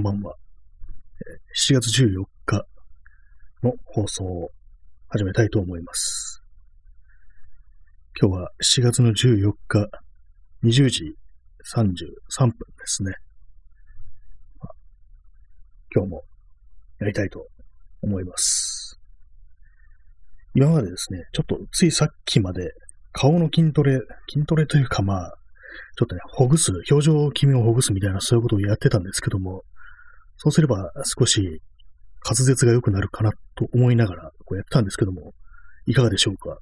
んばんは。7月14日の放送を始めたいと思います。今日は7月の14日20時33分ですね。今日もやりたいと思います。今までですね、ちょっとついさっきまで顔の筋トレ、筋トレというかまあ、ちょっとね、ほぐす、表情筋をほぐすみたいなそういうことをやってたんですけども、そうすれば少し滑舌が良くなるかなと思いながらこうやったんですけども、いかがでしょうか？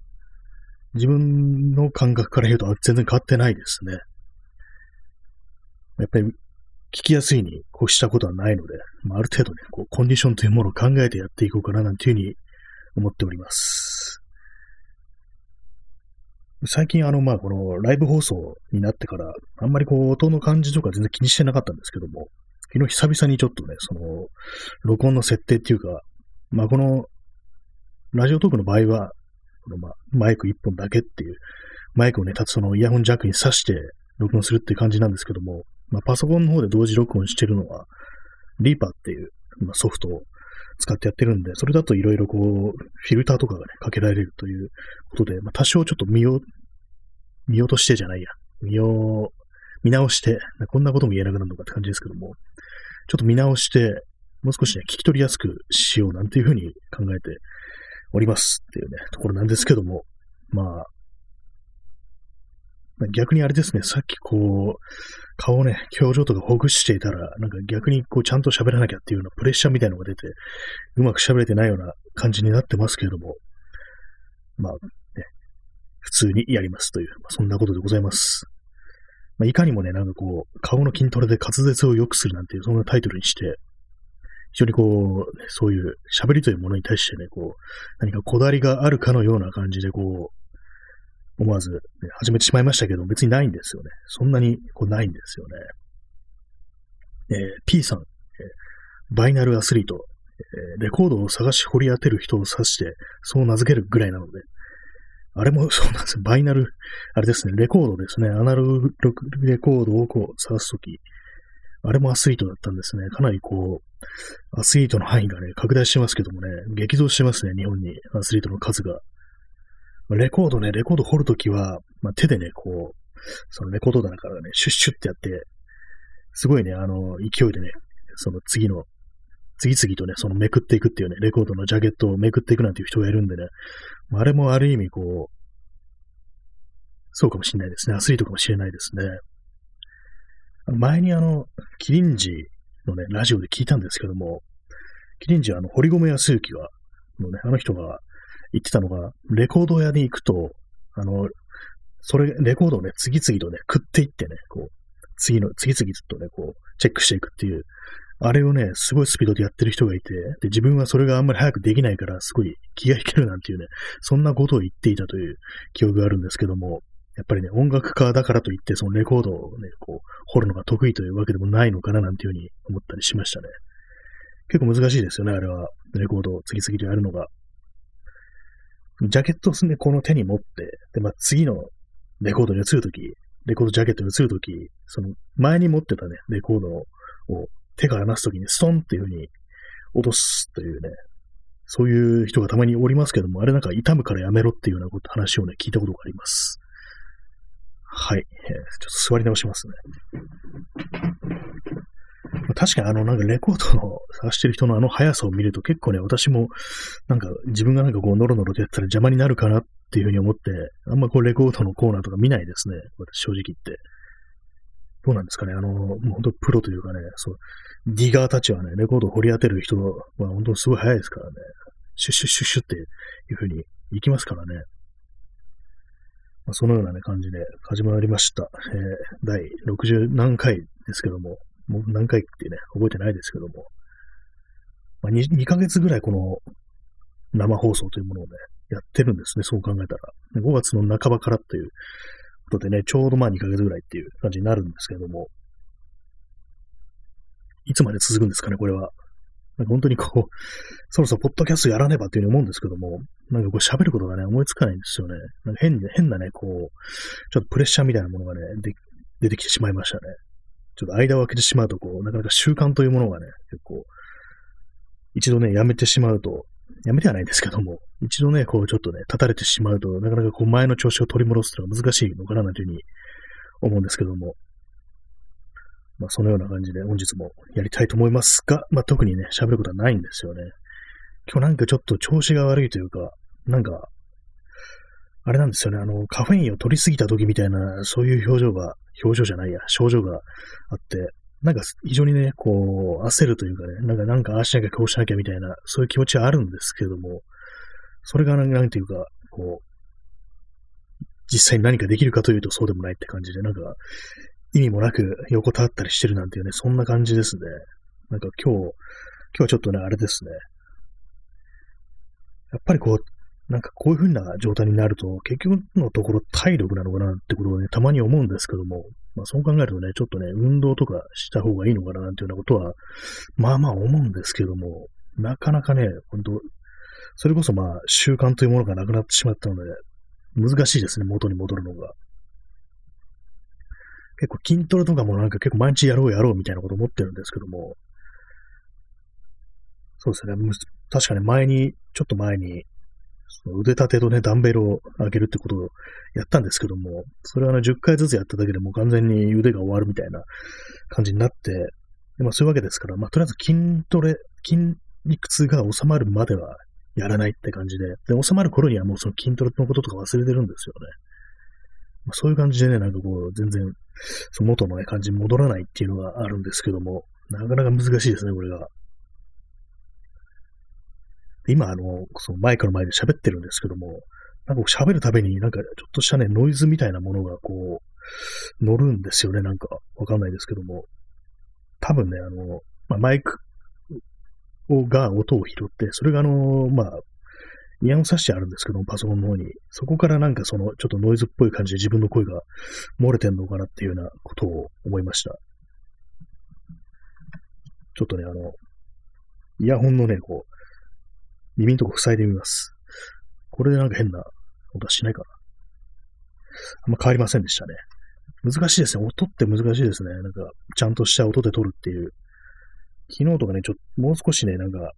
自分の感覚から言うと全然変わってないですね。やっぱり聞きやすいにこうしたことはないので、まあ、ある程度ね、こうコンディションというものを考えてやっていこうかななんていうふうに思っております。最近あの、まあ、このライブ放送になってから、あんまりこう、音の感じとか全然気にしてなかったんですけども、昨日久々にちょっとね、その、録音の設定っていうか、まあ、この、ラジオトークの場合は、このまあ、マイク一本だけっていう、マイクをね、立つそのイヤホンジャックに挿して録音するっていう感じなんですけども、まあ、パソコンの方で同時録音してるのは、リーパーっていう、まあ、ソフトを使ってやってるんで、それだといろいろこう、フィルターとかがね、かけられるということで、まあ、多少ちょっと見よう、見落としてじゃないや、見よう、見直して、こんなことも言えなくなるのかって感じですけども、ちょっと見直して、もう少しね、聞き取りやすくしようなんていうふうに考えておりますっていうね、ところなんですけども、まあ、逆にあれですね、さっきこう、顔をね、表情とかほぐしていたら、なんか逆にこうちゃんと喋らなきゃっていうようなプレッシャーみたいなのが出て、うまく喋れてないような感じになってますけれども、まあ、ね、普通にやりますという、まあ、そんなことでございます。まあ、いかにもね、なんかこう、顔の筋トレで滑舌を良くするなんていう、そんなタイトルにして、非常にこう、そういう喋りというものに対してね、こう、何かこだわりがあるかのような感じで、こう、思わず、ね、始めてしまいましたけど、別にないんですよね。そんなにこうないんですよね。えー、P さん、えー、バイナルアスリート、えー、レコードを探し掘り当てる人を指して、そう名付けるぐらいなので、あれもそうなんですよ。バイナル、あれですね、レコードですね。アナログレコードをこう探すとき、あれもアスリートだったんですね。かなりこう、アスリートの範囲がね、拡大してますけどもね、激増してますね、日本に、アスリートの数が。レコードね、レコード掘るときは、まあ、手でね、こう、そのレコード棚からね、シュッシュってやって、すごいね、あの、勢いでね、その次の、次々とね、そのめくっていくっていうね、レコードのジャケットをめくっていくなんていう人がいるんでね、あれもある意味こう、そうかもしれないですね。アスリートかもしれないですね。前にあの、キリンジのね、ラジオで聞いたんですけども、キリンジはあの、堀米康之が、のね、あの人が言ってたのが、レコード屋に行くと、あの、それ、レコードをね、次々とね、食っていってね、こう、次の、次々とね、こう、チェックしていくっていう、あれをね、すごいスピードでやってる人がいて、で、自分はそれがあんまり早くできないから、すごい気が引けるなんていうね、そんなことを言っていたという記憶があるんですけども、やっぱりね、音楽家だからといって、そのレコードをね、こう、掘るのが得意というわけでもないのかななんていうふうに思ったりしましたね。結構難しいですよね、あれは。レコードを次々とやるのが。ジャケットをすね、この手に持って、で、まあ、次のレコードに移るとき、レコードジャケットに移るとき、その前に持ってたね、レコードを手から離すときにストンっていう風に落とすというね、そういう人がたまにおりますけども、あれなんか痛むからやめろっていうようなこと話をね、聞いたことがあります。はい。えー、ちょっと座り直しますね。確かにあの、なんかレコードを探してる人のあの速さを見ると結構ね、私も、なんか自分がなんかこう、ノロノロでやったら邪魔になるかなっていうふうに思って、あんまこう、レコードのコーナーとか見ないですね。正直言って。どうなんですかね。あの、もう本当プロというかね、そう、ディガーたちはね、レコードを掘り当てる人は本当すごい速いですからね。シュッシュッシュッシュっていうふうに行きますからね。まあ、そのようなね、感じで始まりました。えー、第60何回ですけども、もう何回ってね、覚えてないですけども、まあ2、2ヶ月ぐらいこの生放送というものをね、やってるんですね、そう考えたら。5月の半ばからということでね、ちょうどまあ2ヶ月ぐらいっていう感じになるんですけども、いつまで続くんですかね、これは。なんか本当にこう、そろそろポッドキャストやらねばっていうふうに思うんですけども、なんかこう喋ることがね、思いつかないんですよね。なんか変変なね、こう、ちょっとプレッシャーみたいなものがね、出てきてしまいましたね。ちょっと間を空けてしまうと、こう、なかなか習慣というものがね、結構、一度ね、やめてしまうと、やめてはないですけども、一度ね、こう、ちょっとね、立たれてしまうと、なかなかこう、前の調子を取り戻すというのは難しいのかな、というふうに思うんですけども、まあ、そのような感じで本日もやりたいと思いますが、まあ、特にね、喋ることはないんですよね。今日なんかちょっと調子が悪いというか、なんか、あれなんですよね、あの、カフェインを取りすぎた時みたいな、そういう表情が、表情じゃないや、症状があって、なんか非常にね、こう、焦るというかね、なんか、なんかああしなきゃこうしなきゃみたいな、そういう気持ちはあるんですけども、それがなんていうか、こう、実際に何かできるかというとそうでもないって感じで、なんか、意味もなく横たわったりしてるなんていうね、そんな感じですね。なんか今日、今日はちょっとね、あれですね。やっぱりこう、なんかこういう風な状態になると、結局のところ体力なのかなってことをね、たまに思うんですけども、まあそう考えるとね、ちょっとね、運動とかした方がいいのかななんていうようなことは、まあまあ思うんですけども、なかなかね、本当それこそまあ習慣というものがなくなってしまったので、難しいですね、元に戻るのが。結構筋トレとかもなんか結構毎日やろうやろうみたいなこと思ってるんですけども、そうですね、確かに前に、ちょっと前に、腕立てとね、ダンベルを上げるってことをやったんですけども、それはあの10回ずつやっただけでもう完全に腕が終わるみたいな感じになって、でまあ、そういうわけですから、まあ、とりあえず筋トレ、筋肉痛が収まるまではやらないって感じで、で、収まる頃にはもうその筋トレのこととか忘れてるんですよね。まあ、そういう感じでね、なんかこう、全然、その元のね、感じに戻らないっていうのがあるんですけども、なかなか難しいですね、これが。今、あの、そのマイクの前で喋ってるんですけども、なんか喋るたびになんかちょっとしたね、ノイズみたいなものがこう、乗るんですよね、なんか。わかんないですけども。多分ね、あの、まあ、マイクをが音を拾って、それがあの、まあ、イヤホン挿してあるんですけども、パソコンの方に。そこからなんかその、ちょっとノイズっぽい感じで自分の声が漏れてんのかなっていうようなことを思いました。ちょっとね、あの、イヤホンのね、こう、耳のとこ塞いでみます。これでなんか変な音はしないかな。あんま変わりませんでしたね。難しいですね。音って難しいですね。なんか、ちゃんとした音で撮るっていう。昨日とかね、ちょっと、もう少しね、なんか、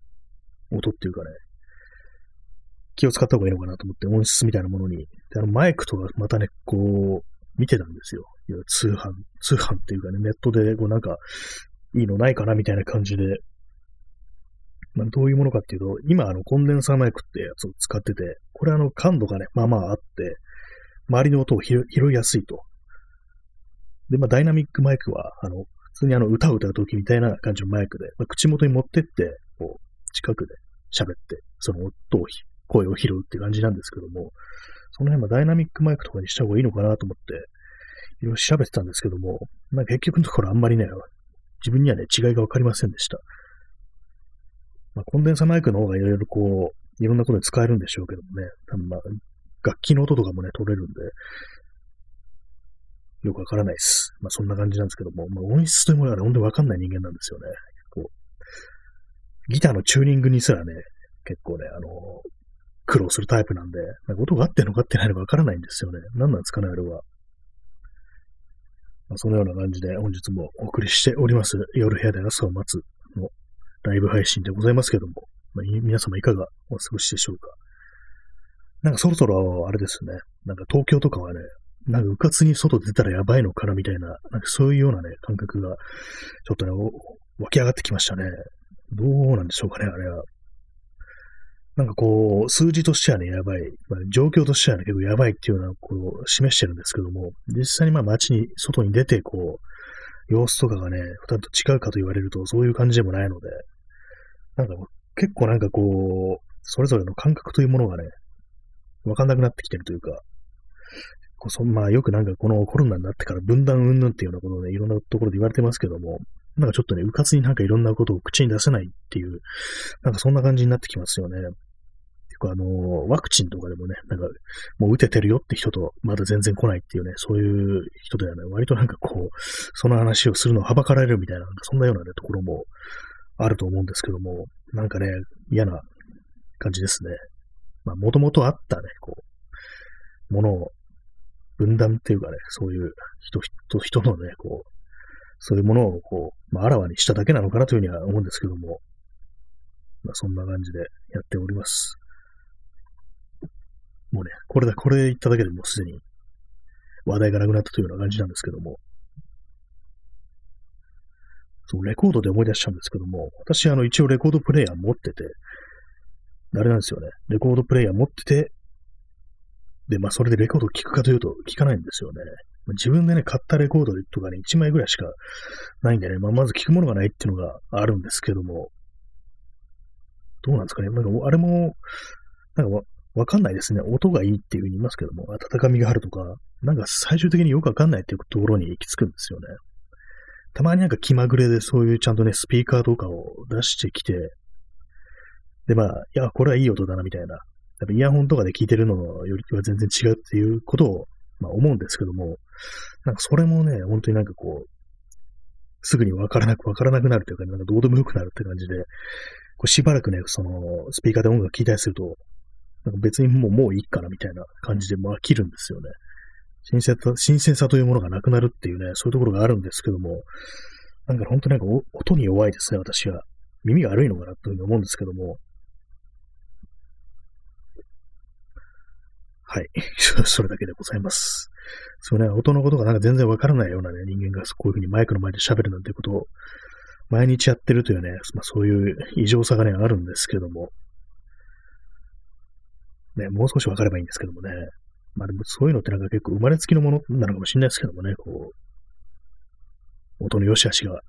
音っていうかね、気を使った方がいいのかなと思って、音質みたいなものに。で、あの、マイクとかまたね、こう、見てたんですよ。通販、通販っていうかね、ネットで、こうなんか、いいのないかなみたいな感じでまあ、どういうものかっていうと、今、あの、コンデンサーマイクってやつを使ってて、これあの、感度がね、まあまああって、周りの音を拾いやすいと。で、まあ、ダイナミックマイクは、あの、普通にあの、歌を歌うときみたいな感じのマイクで、まあ、口元に持ってって、こう、近くで喋って、その音を、声を拾うって感じなんですけども、その辺はダイナミックマイクとかにした方がいいのかなと思って、いろいろ調べてたんですけども、まあ、結局のところあんまりね、自分にはね、違いがわかりませんでした。まあ、コンデンサマイクの方がいろいろこう、いろんなことに使えるんでしょうけどもね、多分まあ、楽器の音とかもね、取れるんで、よくわからないです。まあそんな感じなんですけども、まあ音質というものはね、本当にわかんない人間なんですよね。こう、ギターのチューニングにすらね、結構ね、あの、苦労するタイプなんで、なんか音が合ってるのか合ってないのかわからないんですよね。何なんですかね、あれは。まあ、そのような感じで本日もお送りしております。夜部屋で朝を待つのライブ配信でございますけども、まあ、皆様いかがお過ごしでしょうか？なんかそろそろあれですね、なんか東京とかはね、なんかうかつに外出たらやばいのかなみたいな、なんかそういうようなね、感覚が、ちょっとね、湧き上がってきましたね。どうなんでしょうかね、あれは。なんかこう、数字としてはね、やばい。まあ、状況としてはね、結構やばいっていうようなことを示してるんですけども、実際にまあ街に、外に出て、こう、様子とかがね、二人と違うかと言われると、そういう感じでもないので、なんか結構なんかこう、それぞれの感覚というものがね、わかんなくなってきてるというか、こうそまあよくなんかこのコロナになってから分断云々っていうようなことをね、いろんなところで言われてますけども、なんかちょっとね、うかつになんかいろんなことを口に出せないっていう、なんかそんな感じになってきますよね。構あの、ワクチンとかでもね、なんか、もう打ててるよって人と、まだ全然来ないっていうね、そういう人ではね、割となんかこう、その話をするのをはばかられるみたいな、そんなようなね、ところもあると思うんですけども、なんかね、嫌な感じですね。まあ、もともとあったね、こう、ものを分断っていうかね、そういう人、人、人のね、こう、そういうものをこう、まあ、あらわにしただけなのかなというふうには思うんですけども、まあ、そんな感じでやっております。もうね、これだ、これ言っただけでもうすでに話題がなくなったというような感じなんですけども、そう、レコードで思い出しちゃうんですけども、私、あの、一応レコードプレイヤー持ってて、あれなんですよね、レコードプレイヤー持ってて、で、まあ、それでレコードを聴くかというと、聴かないんですよね。自分でね、買ったレコードとかね、1枚ぐらいしかないんでね、まあ、まず聴くものがないっていうのがあるんですけども、どうなんですかね。なんか、あれも、なんかわかんないですね。音がいいっていうふうに言いますけども、温かみがあるとか、なんか最終的によくわかんないっていうところに行き着くんですよね。たまになんか気まぐれでそういうちゃんとね、スピーカーとかを出してきて、で、まあ、いや、これはいい音だなみたいな。やっぱイヤホンとかで聞いてるのよりは全然違うっていうことを、まあ、思うんですけども、なんかそれもね、本当になんかこう、すぐにわからなく、わからなくなるというか、なんかどうでもよくなるって感じで、こうしばらくね、その、スピーカーで音楽聴いたりすると、なんか別にもう、もういいかなみたいな感じで、まあ、切るんですよね。新鮮さ、新鮮さというものがなくなるっていうね、そういうところがあるんですけども、なんか本当になんか音に弱いですね、私は。耳が悪いのかなというふうに思うんですけども。はい。それだけでございます。そうね、音のことがなんか全然わからないようなね、人間がこういうふうにマイクの前で喋るなんてことを毎日やってるというね、まあそういう異常さがね、あるんですけども。ね、もう少しわかればいいんですけどもね。まあでもそういうのってなんか結構生まれつきのものなのかもしれないですけどもね、こう、音の良し悪しが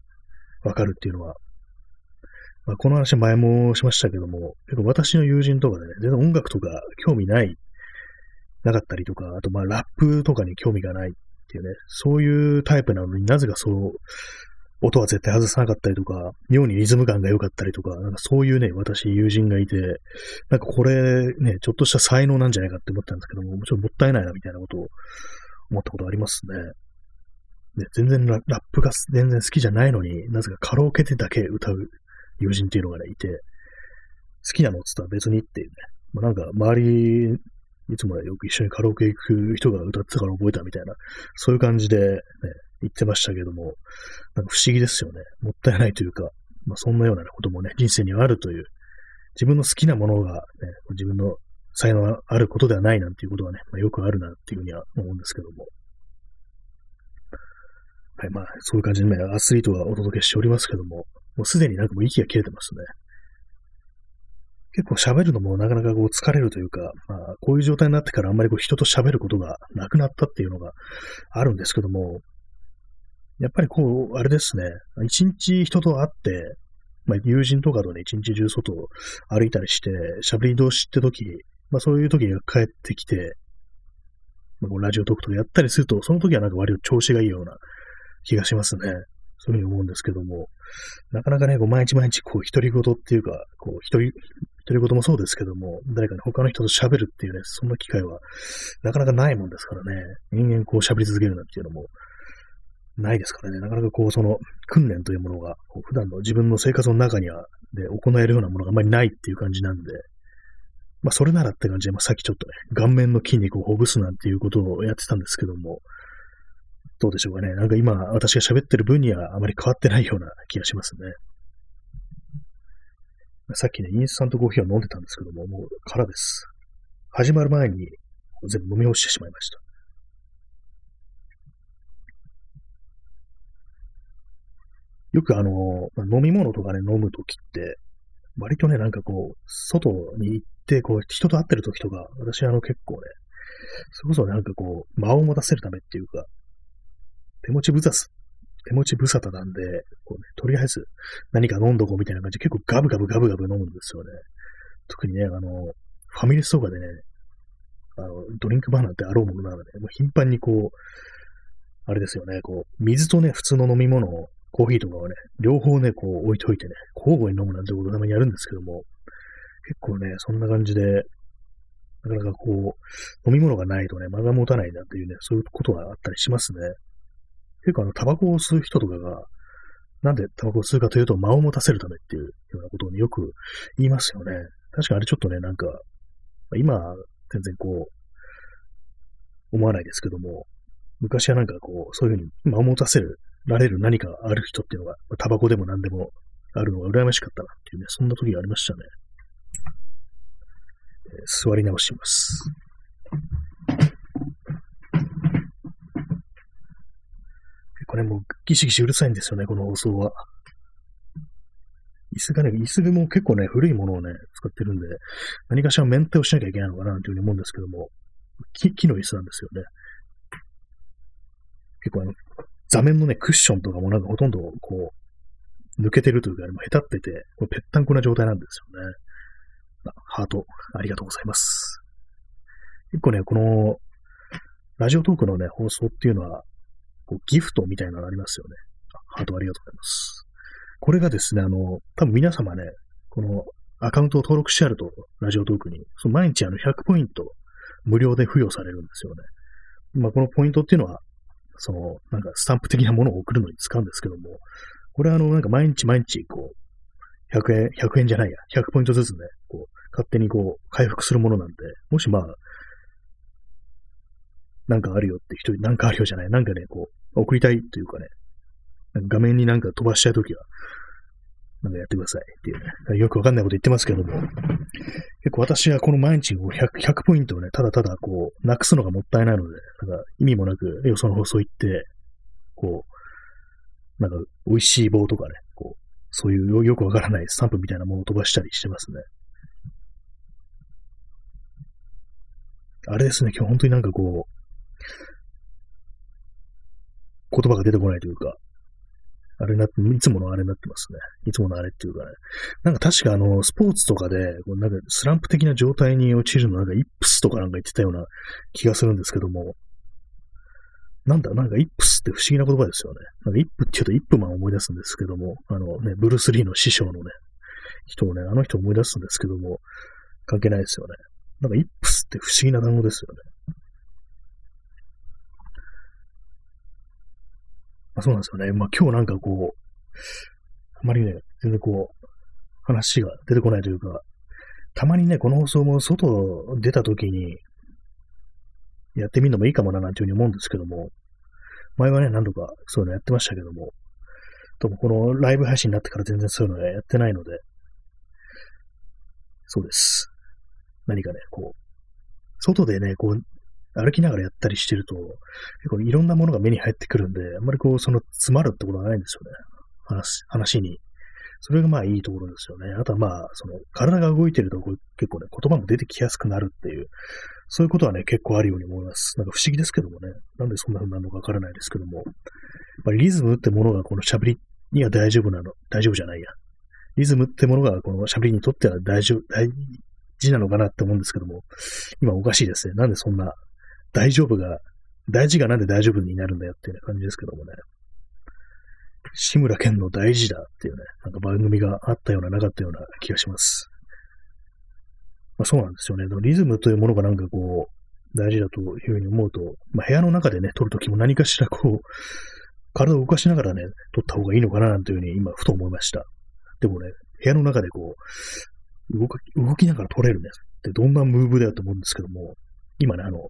わかるっていうのは。まあ、この話前もしましたけども、結構私の友人とかでね、全然音楽とか興味ない、なかったりとか、あとまあラップとかに興味がないっていうね、そういうタイプなのになぜかそう音は絶対外さなかったりとか、妙にリズム感が良かったりとか、なんかそういうね、私友人がいて、なんかこれね、ちょっとした才能なんじゃないかって思ったんですけども、もちろんもったいないなみたいなことを思ったことありますね。ね全然ラップが全然好きじゃないのに、なぜかカラオケでだけ歌う友人っていうのがね、いて、好きなのっつったら別にっていうね、まあ、なんか周りいつもよく一緒にカラオケ行く人が歌ってたから覚えたみたいな、そういう感じで、ね、言ってましたけども、なんか不思議ですよね。もったいないというか、まあ、そんなようなこともね、人生にはあるという、自分の好きなものがね、自分の才能があることではないなんていうことはね、まあ、よくあるなっていうふうには思うんですけども。はい、まあ、そういう感じでね、アスリートがお届けしておりますけども、もうすでになんかもう息が切れてますね。結構喋るのもなかなかこう疲れるというか、まあ、こういう状態になってからあんまりこう人と喋ることがなくなったっていうのがあるんですけども、やっぱりこう、あれですね、一日人と会って、まあ、友人とかとね、一日中外を歩いたりして、喋り同士って時、まあそういう時に帰ってきて、まあ、ラジオトークとかやったりすると、その時はなんか割と調子がいいような気がしますね。そういうふうに思うんですけども、なかなかね、こう毎日毎日こう独り言っていうか、こう一人、独り言もそうですけども、誰かに他の人と喋るっていうね、そんな機会はなかなかないもんですからね、人間こう喋り続けるなんていうのもないですからね、なかなかこう、その訓練というものが、普段の自分の生活の中には、で行えるようなものがあまりないっていう感じなんで、まあ、それならって感じで、まあ、さっきちょっとね、顔面の筋肉をほぐすなんていうことをやってたんですけども、どうでしょうかね。なんか今、私が喋ってる分にはあまり変わってないような気がしますね。さっきね、インスタントコーヒーを飲んでたんですけども、もう空です。始まる前に全部飲み干してしまいました。よくあの、飲み物とかね、飲むときって、割とね、なんかこう、外に行って、こう、人と会ってるときとか、私あの結構ね、それこそなんかこう、間を持たせるためっていうか、手持ち無沙手持ち無沙汰なんで、こうね、とりあえず何か飲んどこうみたいな感じで結構ガブガブガブガブ飲むんですよね。特にね、あの、ファミレスとかでね、あの、ドリンクバーなんてあろうものなので、もう頻繁にこう、あれですよね、こう、水とね、普通の飲み物を、コーヒーとかをね、両方ね、こう置いといてね、交互に飲むなんてことをたまにやるんですけども、結構ね、そんな感じで、なかなかこう、飲み物がないとね、間が持たないなっていうね、そういうことがあったりしますね。結構あの、タバコを吸う人とかが、なんでタバコを吸うかというと、間を持たせるためっていうようなことを、よく言いますよね。確かあれちょっとね、なんか、今、全然こう、思わないですけども、昔はなんかこう、そういうふうに間を持たせるられる何かある人っていうのが、まあ、タバコでも何でもあるのが羨ましかったなっていうね、そんな時がありましたね。えー、座り直します。結構ね、もうギシギシうるさいんですよね、この放送は。椅子がね、椅子でも結構ね、古いものをね、使ってるんで、何かしらメンテをしなきゃいけないのかなというふうに思うんですけども、木木の椅子なんですよね。結構あの、座面のね、クッションとかもなんかほとんどこう、抜けてるというか、ね、下手ってて、これぺったんこな状態なんですよね。ハート、ありがとうございます。結構ね、この、ラジオトークのね、放送っていうのは、こうギフトみたいなのありますよね。ハートありがとうございます。これがですね、あの、多分皆様ね、このアカウントを登録してあると、ラジオトークに、その毎日あの100ポイント無料で付与されるんですよね。まあ、このポイントっていうのは、その、なんかスタンプ的なものを送るのに使うんですけども、これはあの、なんか毎日毎日、こう、100円、100円じゃないや、100ポイントずつね、こう、勝手にこう、回復するものなんで、もしまあ、なんかあるよって人、なんかあるよじゃない、なんかね、こう、送りたいというかね、画面になんか飛ばしたいときは、なんかやってくださいっていうね、よくわかんないこと言ってますけども、結構私はこの毎日 100, 100ポイントをね、ただただこう、なくすのがもったいないので、なんか意味もなくよその放送行って、こう、なんか美味しい棒とかね、こう、そういうよくわからないスタンプみたいなものを飛ばしたりしてますね。あれですね、今日本当になんかこう、言葉が出てこないというか、あれなって、いつものあれになってますね。いつものあれっていうかね。なんか確かあの、スポーツとかで、なんかスランプ的な状態に陥るのなんかイップスとかなんか言ってたような気がするんですけども、なんだ、なんかイップスって不思議な言葉ですよね。なんかイップって言うとイップマンを思い出すんですけども、あのね、ブルース・リーの師匠のね、人をね、あの人を思い出すんですけども、関係ないですよね。なんかイップスって不思議な単語ですよね。そうなんですよね。まあ今日なんかこう、あまりね、全然こう、話が出てこないというか、たまにね、この放送も外出た時に、やってみるのもいいかもななんていうふうに思うんですけども、前はね、何度かそういうのやってましたけども、ともこのライブ配信になってから全然そういうのやってないので、そうです。何かね、こう、外でね、こう、歩きながらやったりしてると、結構いろんなものが目に入ってくるんで、あんまりこう、その詰まるってことはないんですよね。話、話に。それがまあいいところですよね。あとはまあ、その、体が動いてると結構ね、言葉も出てきやすくなるっていう、そういうことはね、結構あるように思います。なんか不思議ですけどもね。なんでそんな風になるのかわからないですけども。まあ、リズムってものがこの喋りには大丈夫なの、大丈夫じゃないや。リズムってものがこの喋りにとっては大丈夫、大事なのかなって思うんですけども、今おかしいですね。なんでそんな大丈夫が、大事がなんで大丈夫になるんだよっていう感じですけどもね。志村けんの大事だっていうね、なんか番組があったようななかったような気がします。まあそうなんですよね。リズムというものがなんかこう、大事だというふうに思うと、まあ部屋の中でね、撮るときも何かしらこう、体を動かしながらね、撮った方がいいのかななんていうふうに今、ふと思いました。でもね、部屋の中でこう、動動きながら撮れるね、ってどんなムーブだよと思うんですけども、今ね、あの、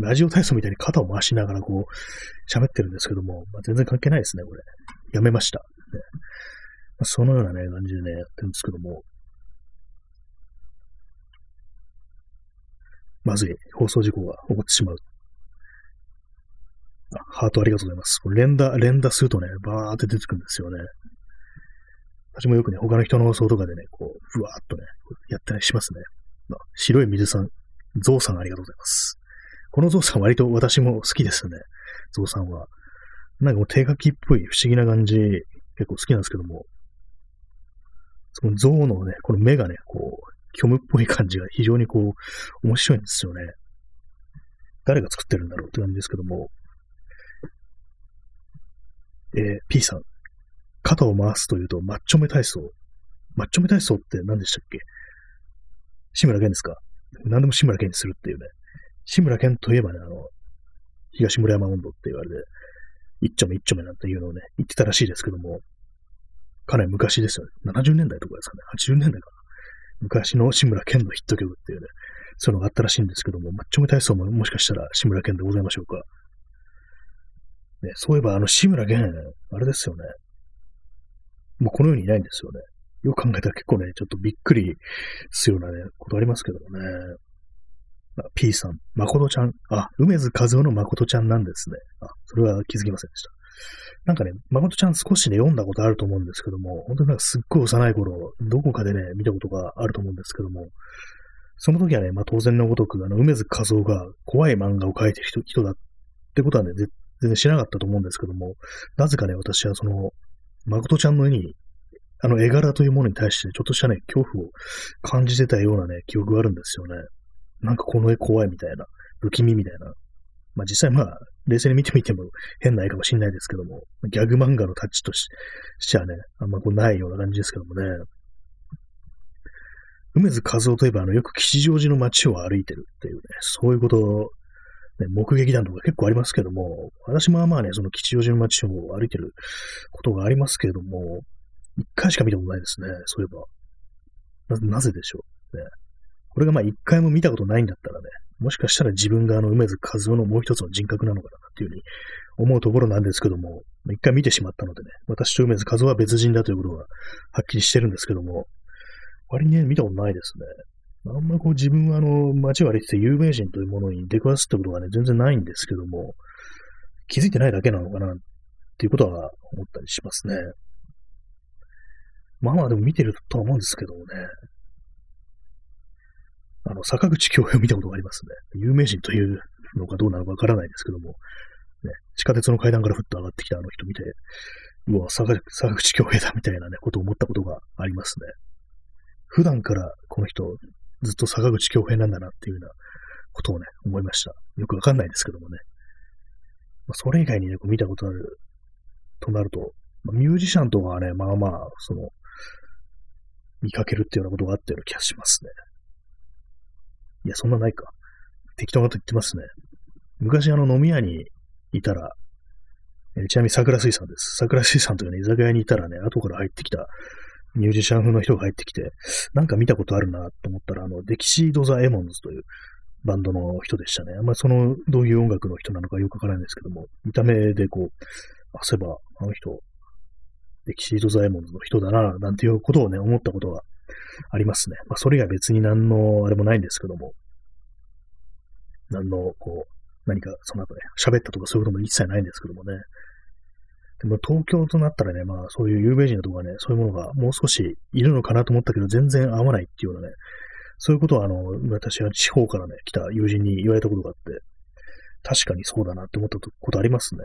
ラジオ体操みたいに肩を回しながらこう、喋ってるんですけども、まあ、全然関係ないですね、これ。やめました。ねまあ、そのようなね、感じでね、やってるんですけども、まずい放送事故が起こってしまう。ハートありがとうございます。これ連打、連打するとね、バーって出てくるんですよね。私もよくね、他の人の放送とかでね、こう、ふわーっとね、やったりしますね。まあ、白い水さん、ゾウさんありがとうございます。このゾウさん割と私も好きですね。ゾウさんは。なんかもう手書きっぽい不思議な感じ、結構好きなんですけども、そのゾウのね、この目がね、こう、虚無っぽい感じが非常にこう、面白いんですよね。誰が作ってるんだろうって感じですけども、えー、P さん。肩を回すというと、マッチョメ体操。マッチョメ体操って何でしたっけ？志村けんですか？何でも志村けんにするっていうね。志村けんといえばね、あの、東村山温度って言われて、一丁目一丁目なんていうのをね、言ってたらしいですけども、かなり昔ですよね。70年代とかですかね。80年代かな。昔の志村けんのヒット曲っていうね、そういうのがあったらしいんですけども、マッチョメ体操ももしかしたら志村けんでございましょうか。ね、そういえば、あの、志村けん、あれですよね。もうこの世にいないんですよね。よく考えたら結構ね、ちょっとびっくりするようなね、ことありますけどもね。P さん、誠ちゃん。あ、梅津和夫の誠ちゃんなんですね。あ、それは気づきませんでした。なんかね、誠ちゃん少しね、読んだことあると思うんですけども、本当になんかすっごい幼い頃、どこかでね、見たことがあると思うんですけども、その時はね、まあ当然のごとく、あの、梅津和夫が怖い漫画を描いてる人人だってことはね、全然知らなかったと思うんですけども、なぜかね、私はその、誠ちゃんの絵に、あの絵柄というものに対して、ちょっとしたね、恐怖を感じてたようなね、記憶があるんですよね。なんかこの絵怖いみたいな、不気味みたいな。まあ実際まあ、冷静に見てみても変な絵かもしれないですけども、ギャグ漫画のタッチとししてはね、あんまこうないような感じですけどもね。梅津和夫といえば、あの、よく吉祥寺の街を歩いてるっていうね、そういうことを、ね、目撃談とか結構ありますけども、私もまあまあね、その吉祥寺の街を歩いてることがありますけれども、一回しか見たことないですね、そういえば。な、なぜでしょう。ね。これがまあ一回も見たことないんだったらね、もしかしたら自分があの梅津和夫のもう一つの人格なのかなっていうふうに思うところなんですけども、一回見てしまったのでね、私と梅津和夫は別人だということがはっきりしてるんですけども、割にね、見たことないですね。あんまりこう自分はあの街を歩いてて有名人というものに出くわすってことがね、全然ないんですけども、気づいてないだけなのかなっていうことは思ったりしますね。まあまあでも見てるとは思うんですけどもね。あの、坂口京平を見たことがありますね。有名人というのかどうなのかわからないですけども、ね、地下鉄の階段からふっと上がってきたあの人見て、うわ、坂口京平だみたいなね、ことを思ったことがありますね。普段からこの人、ずっと坂口京平なんだなっていうようなことをね、思いました。よくわかんないですけどもね。まあ、それ以外にね、こう見たことあるとなると、まあ、ミュージシャンとかはね、まあまあ、その、見かけるっていうようなことがあったような気がしますね。いや、そんなないか。適当なこと言ってますね。昔あの飲み屋にいたら、えちなみに桜水産です。桜水産というね、居酒屋にいたらね、後から入ってきたミュージシャン風の人が入ってきて、なんか見たことあるなと思ったら、あの、デキシード・ザ・エモンズというバンドの人でしたね。あんまりその、どういう音楽の人なのかよくわからないんですけども、見た目でこう、あ、そういえば、あの人、デキシード・ザ・エモンズの人だな、なんていうことをね、思ったことがありますね。まあ、それ以外別に何の、あれもないんですけども、何の、こう、何かその後ね、喋ったとかそういうことも一切ないんですけどもね。でも東京となったらね、まあそういう有名人とかね、そういうものがもう少しいるのかなと思ったけど、全然合わないっていうようなね、そういうことはあの、私は地方からね、来た友人に言われたことがあって、確かにそうだなって思ったことありますね。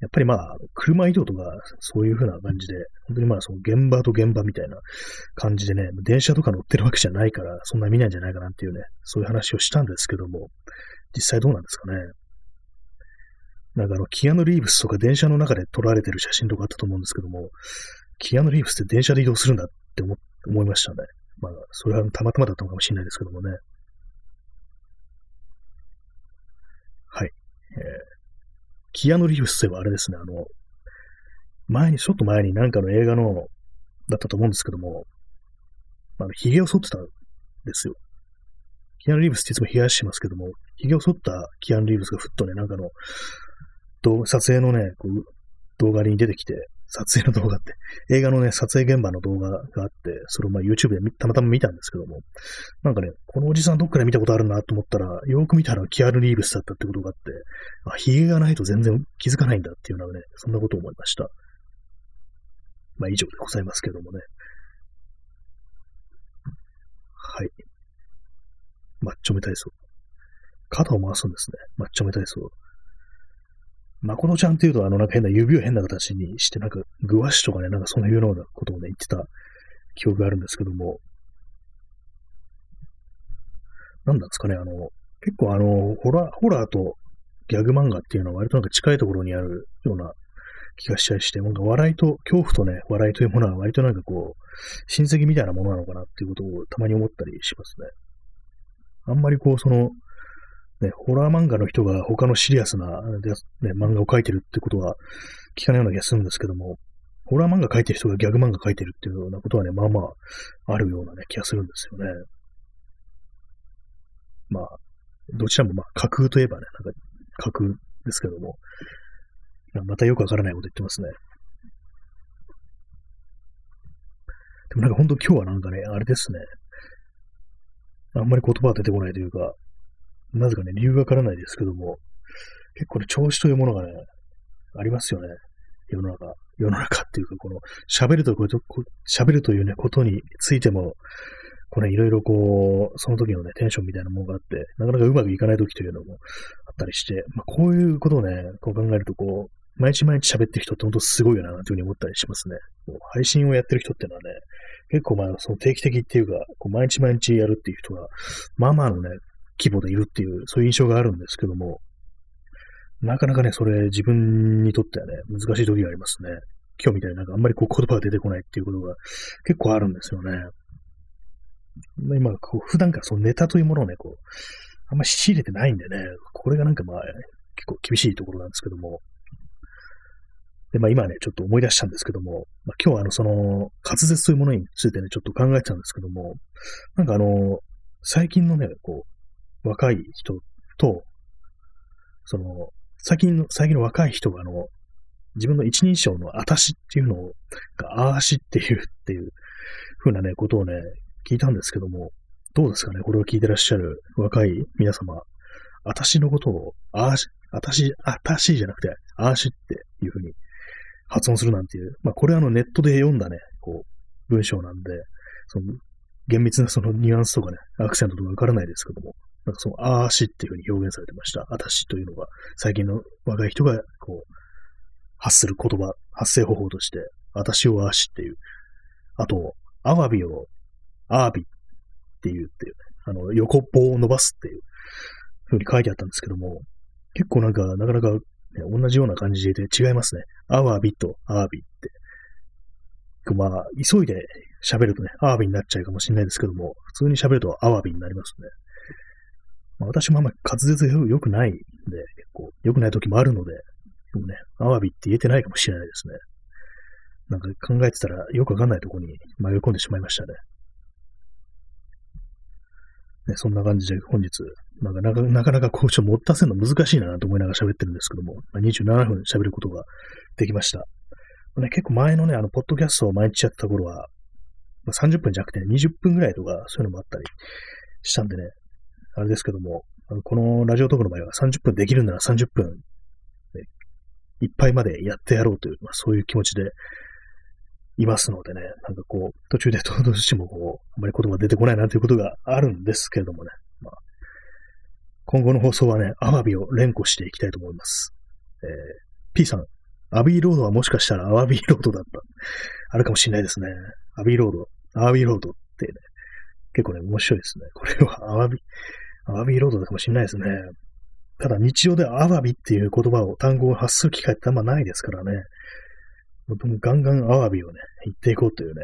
やっぱりまあ、車移動とか、そういう風な感じで、本当にまあ、その現場と現場みたいな感じでね、電車とか乗ってるわけじゃないから、そんな見ないんじゃないかなっていうね、そういう話をしたんですけども、実際どうなんですかね。なんかあの、キアヌ・リーブスとか電車の中で撮られてる写真とかあったと思うんですけども、キアヌ・リーブスって電車で移動するんだって思思いましたね。まあ、それはたまたまだったのかもしれないですけどもね。はい。えーキアヌ・リーブスといえばあれですね、あの、前に、ちょっと前になんかの映画の、だったと思うんですけども、あの、髭を剃ってたんですよ。キアヌ・リーブスっていつも冷やしてますけども、髭を剃ったキアヌ・リーブスがふっとね、なんかの、撮影のね、こう動画に出てきて、撮影の動画って、映画のね、撮影現場の動画があって、それをまあ YouTube でたまたま見たんですけども、なんかね、このおじさんどっかで見たことあるなと思ったら、よく見たらキアル・リーブスだったってことがあって、あ、髭がないと全然気づかないんだっていうのはね、そんなことを思いました。まあ以上でございますけどもね。はい。マッチョメ体操。肩を回すんですね。マッチョメ体操。誠ちゃんっていうと、あの、なんか変な指を変な形にして、なんか、グワッシュとかね、なんかそういうようなことをね、言ってた記憶があるんですけども、なんなんですかね、あの、結構あの、ホラー、ホラーとギャグ漫画っていうのは割となんか近いところにあるような気がしちゃいして、なんか笑いと、恐怖とね、笑いというものは割となんかこう、親戚みたいなものなのかなっていうことをたまに思ったりしますね。あんまりこう、その、ね、ホラー漫画の人が他のシリアスな、ね、漫画を描いてるってことは聞かないような気がするんですけども、ホラー漫画描いてる人がギャグ漫画描いてるっていうようなことはね、まあまああるようなね、気がするんですよね。まあ、どちらもまあ架空といえばね、なんか架空ですけども、またよくわからないこと言ってますね。でもなんか本当今日はなんかね、あれですね。あんまり言葉が出てこないというか、なぜかね、理由がわからないですけども、結構ね、調子というものがね、ありますよね。世の中。世の中っていうか、この、喋るとこと、喋るというね、ことについても、これ、いろいろこう、その時のね、テンションみたいなものがあって、なかなかうまくいかない時というのもあったりして、まあ、こういうことをね、こう考えると、こう、毎日毎日喋ってる人って本当すごいよな、というふうに思ったりしますね。もう配信をやってる人っていうのはね、結構まあ、その定期的っていうか、こう毎日毎日やるっていう人が、まあまあのね、規模でいるっていう、そういう印象があるんですけども、なかなかね、それ自分にとってはね、難しい時がありますね。今日みたいになんかあんまりこう言葉が出てこないっていうことが結構あるんですよね。今、こう普段からそのネタというものをね、こう、あんまり仕入れてないんでね、これがなんかまあ、結構厳しいところなんですけども。で、まあ今ね、ちょっと思い出したんですけども、まあ、今日はあの、その、滑舌というものについてね、ちょっと考えてたんですけども、なんかあの、最近のね、こう、若い人と、その、最近の、最近の若い人があの、自分の一人称のあたしっていうのを、あーしっていうっていうふうなね、ことをね、聞いたんですけども、どうですかねこれを聞いてらっしゃる若い皆様。あたしのことを、あーし、あたし、あたしじゃなくて、あーしっていうふうに発音するなんていう。まあ、これはあのネットで読んだね、こう、文章なんで、その、厳密なそのニュアンスとかね、アクセントとかわからないですけども、なんかその、あーしっていうふうに表現されてました。あたしというのが、最近の若い人が、こう、発する言葉、発声方法として、あたしをあーしっていう。あと、アワビをアービっていうっていう、ねあの、横棒を伸ばすっていう風に書いてあったんですけども、結構なんか、なかなか、ね、同じような感じで違いますね。アワビとアービって。まあ、急いで喋るとね、アワビになっちゃうかもしれないですけども、普通に喋るとアワビになりますね。まあ、私もあんまり滑舌が良くないんで、結構良くない時もあるので、でもね、アワビって言えてないかもしれないですね。なんか考えてたらよくわかんないとこに迷い込んでしまいましたね。ね、そんな感じで本日、なんかなかなかなかこう、ちょっと持ったせんの難しいなと思いながら喋ってるんですけども、まあ、27分喋ることができました。ね、結構前のね、あの、ポッドキャストを毎日やった頃は、まあ、30分じゃなくて、20分ぐらいとか、そういうのもあったりしたんでね、あれですけども、のこのラジオトークの場合は30分できるなら30分、ね、いっぱいまでやってやろうという、まあ、そういう気持ちでいますのでね、なんかこう、途中でどうしてもこう、あまり言葉出てこないなということがあるんですけれどもね、まあ、今後の放送はね、アワビを連呼していきたいと思います。えー、P さん、アビーロードはもしかしたらアワビーロードだった。あるかもしれないですね。アビーロード、アワビーロードってね、結構ね、面白いですね。これはアワビ、アワビロードかもしれないですね。ただ日常でアワビっていう言葉を、単語を発する機会ってあんまないですからね。もガンガンアワビをね、言っていこうというね、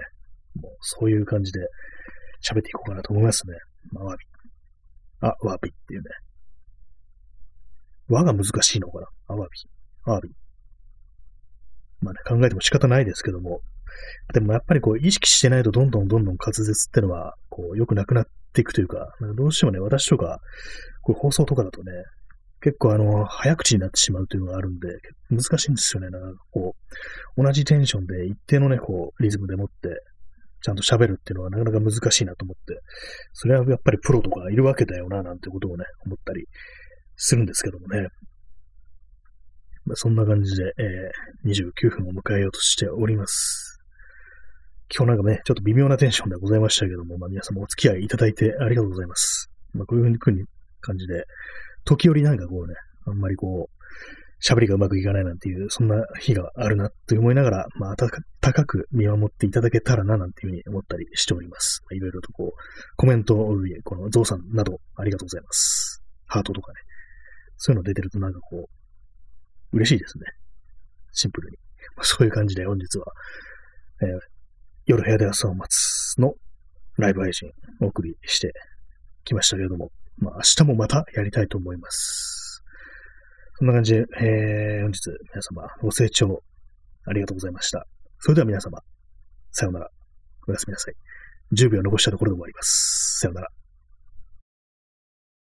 もうそういう感じで喋っていこうかなと思いますね。アワビ。アワビっていうね。和が難しいのかな？アワビ。アワビ。まあね、考えても仕方ないですけども、でもやっぱりこう意識してないとどんどんどんどん滑舌ってのは、こう良くなくなっっていくというか、どうしてもね、私とか、こう放送とかだとね、結構あの、早口になってしまうというのがあるんで、難しいんですよね。なんかこう、同じテンションで一定のね、こう、リズムでもって、ちゃんと喋るっていうのはなかなか難しいなと思って、それはやっぱりプロとかいるわけだよな、なんてことをね、思ったりするんですけどもね。まあ、そんな感じで、えー、29分を迎えようとしております。今日なんかね、ちょっと微妙なテンションでございましたけども、まあ皆様お付き合いいただいてありがとうございます。まあこういうふうに感じで、時折なんかこうね、あんまりこう、喋りがうまくいかないなんていう、そんな日があるなと思いながら、まあ、高く見守っていただけたらななんていうふうに思ったりしております。いろいろとこう、コメントおるいこのゾウさんなどありがとうございます。ハートとかね。そういうの出てるとなんかこう、嬉しいですね。シンプルに。まあ、そういう感じで本日は、えー、夜部屋で朝を待つのライブ配信お送りしてきましたけれども、まあ、明日もまたやりたいと思います。そんな感じで、えー、本日皆様ご清聴ありがとうございました。それでは皆様、さようなら。おやすみなさい。10秒残したところで終わります。さようなら。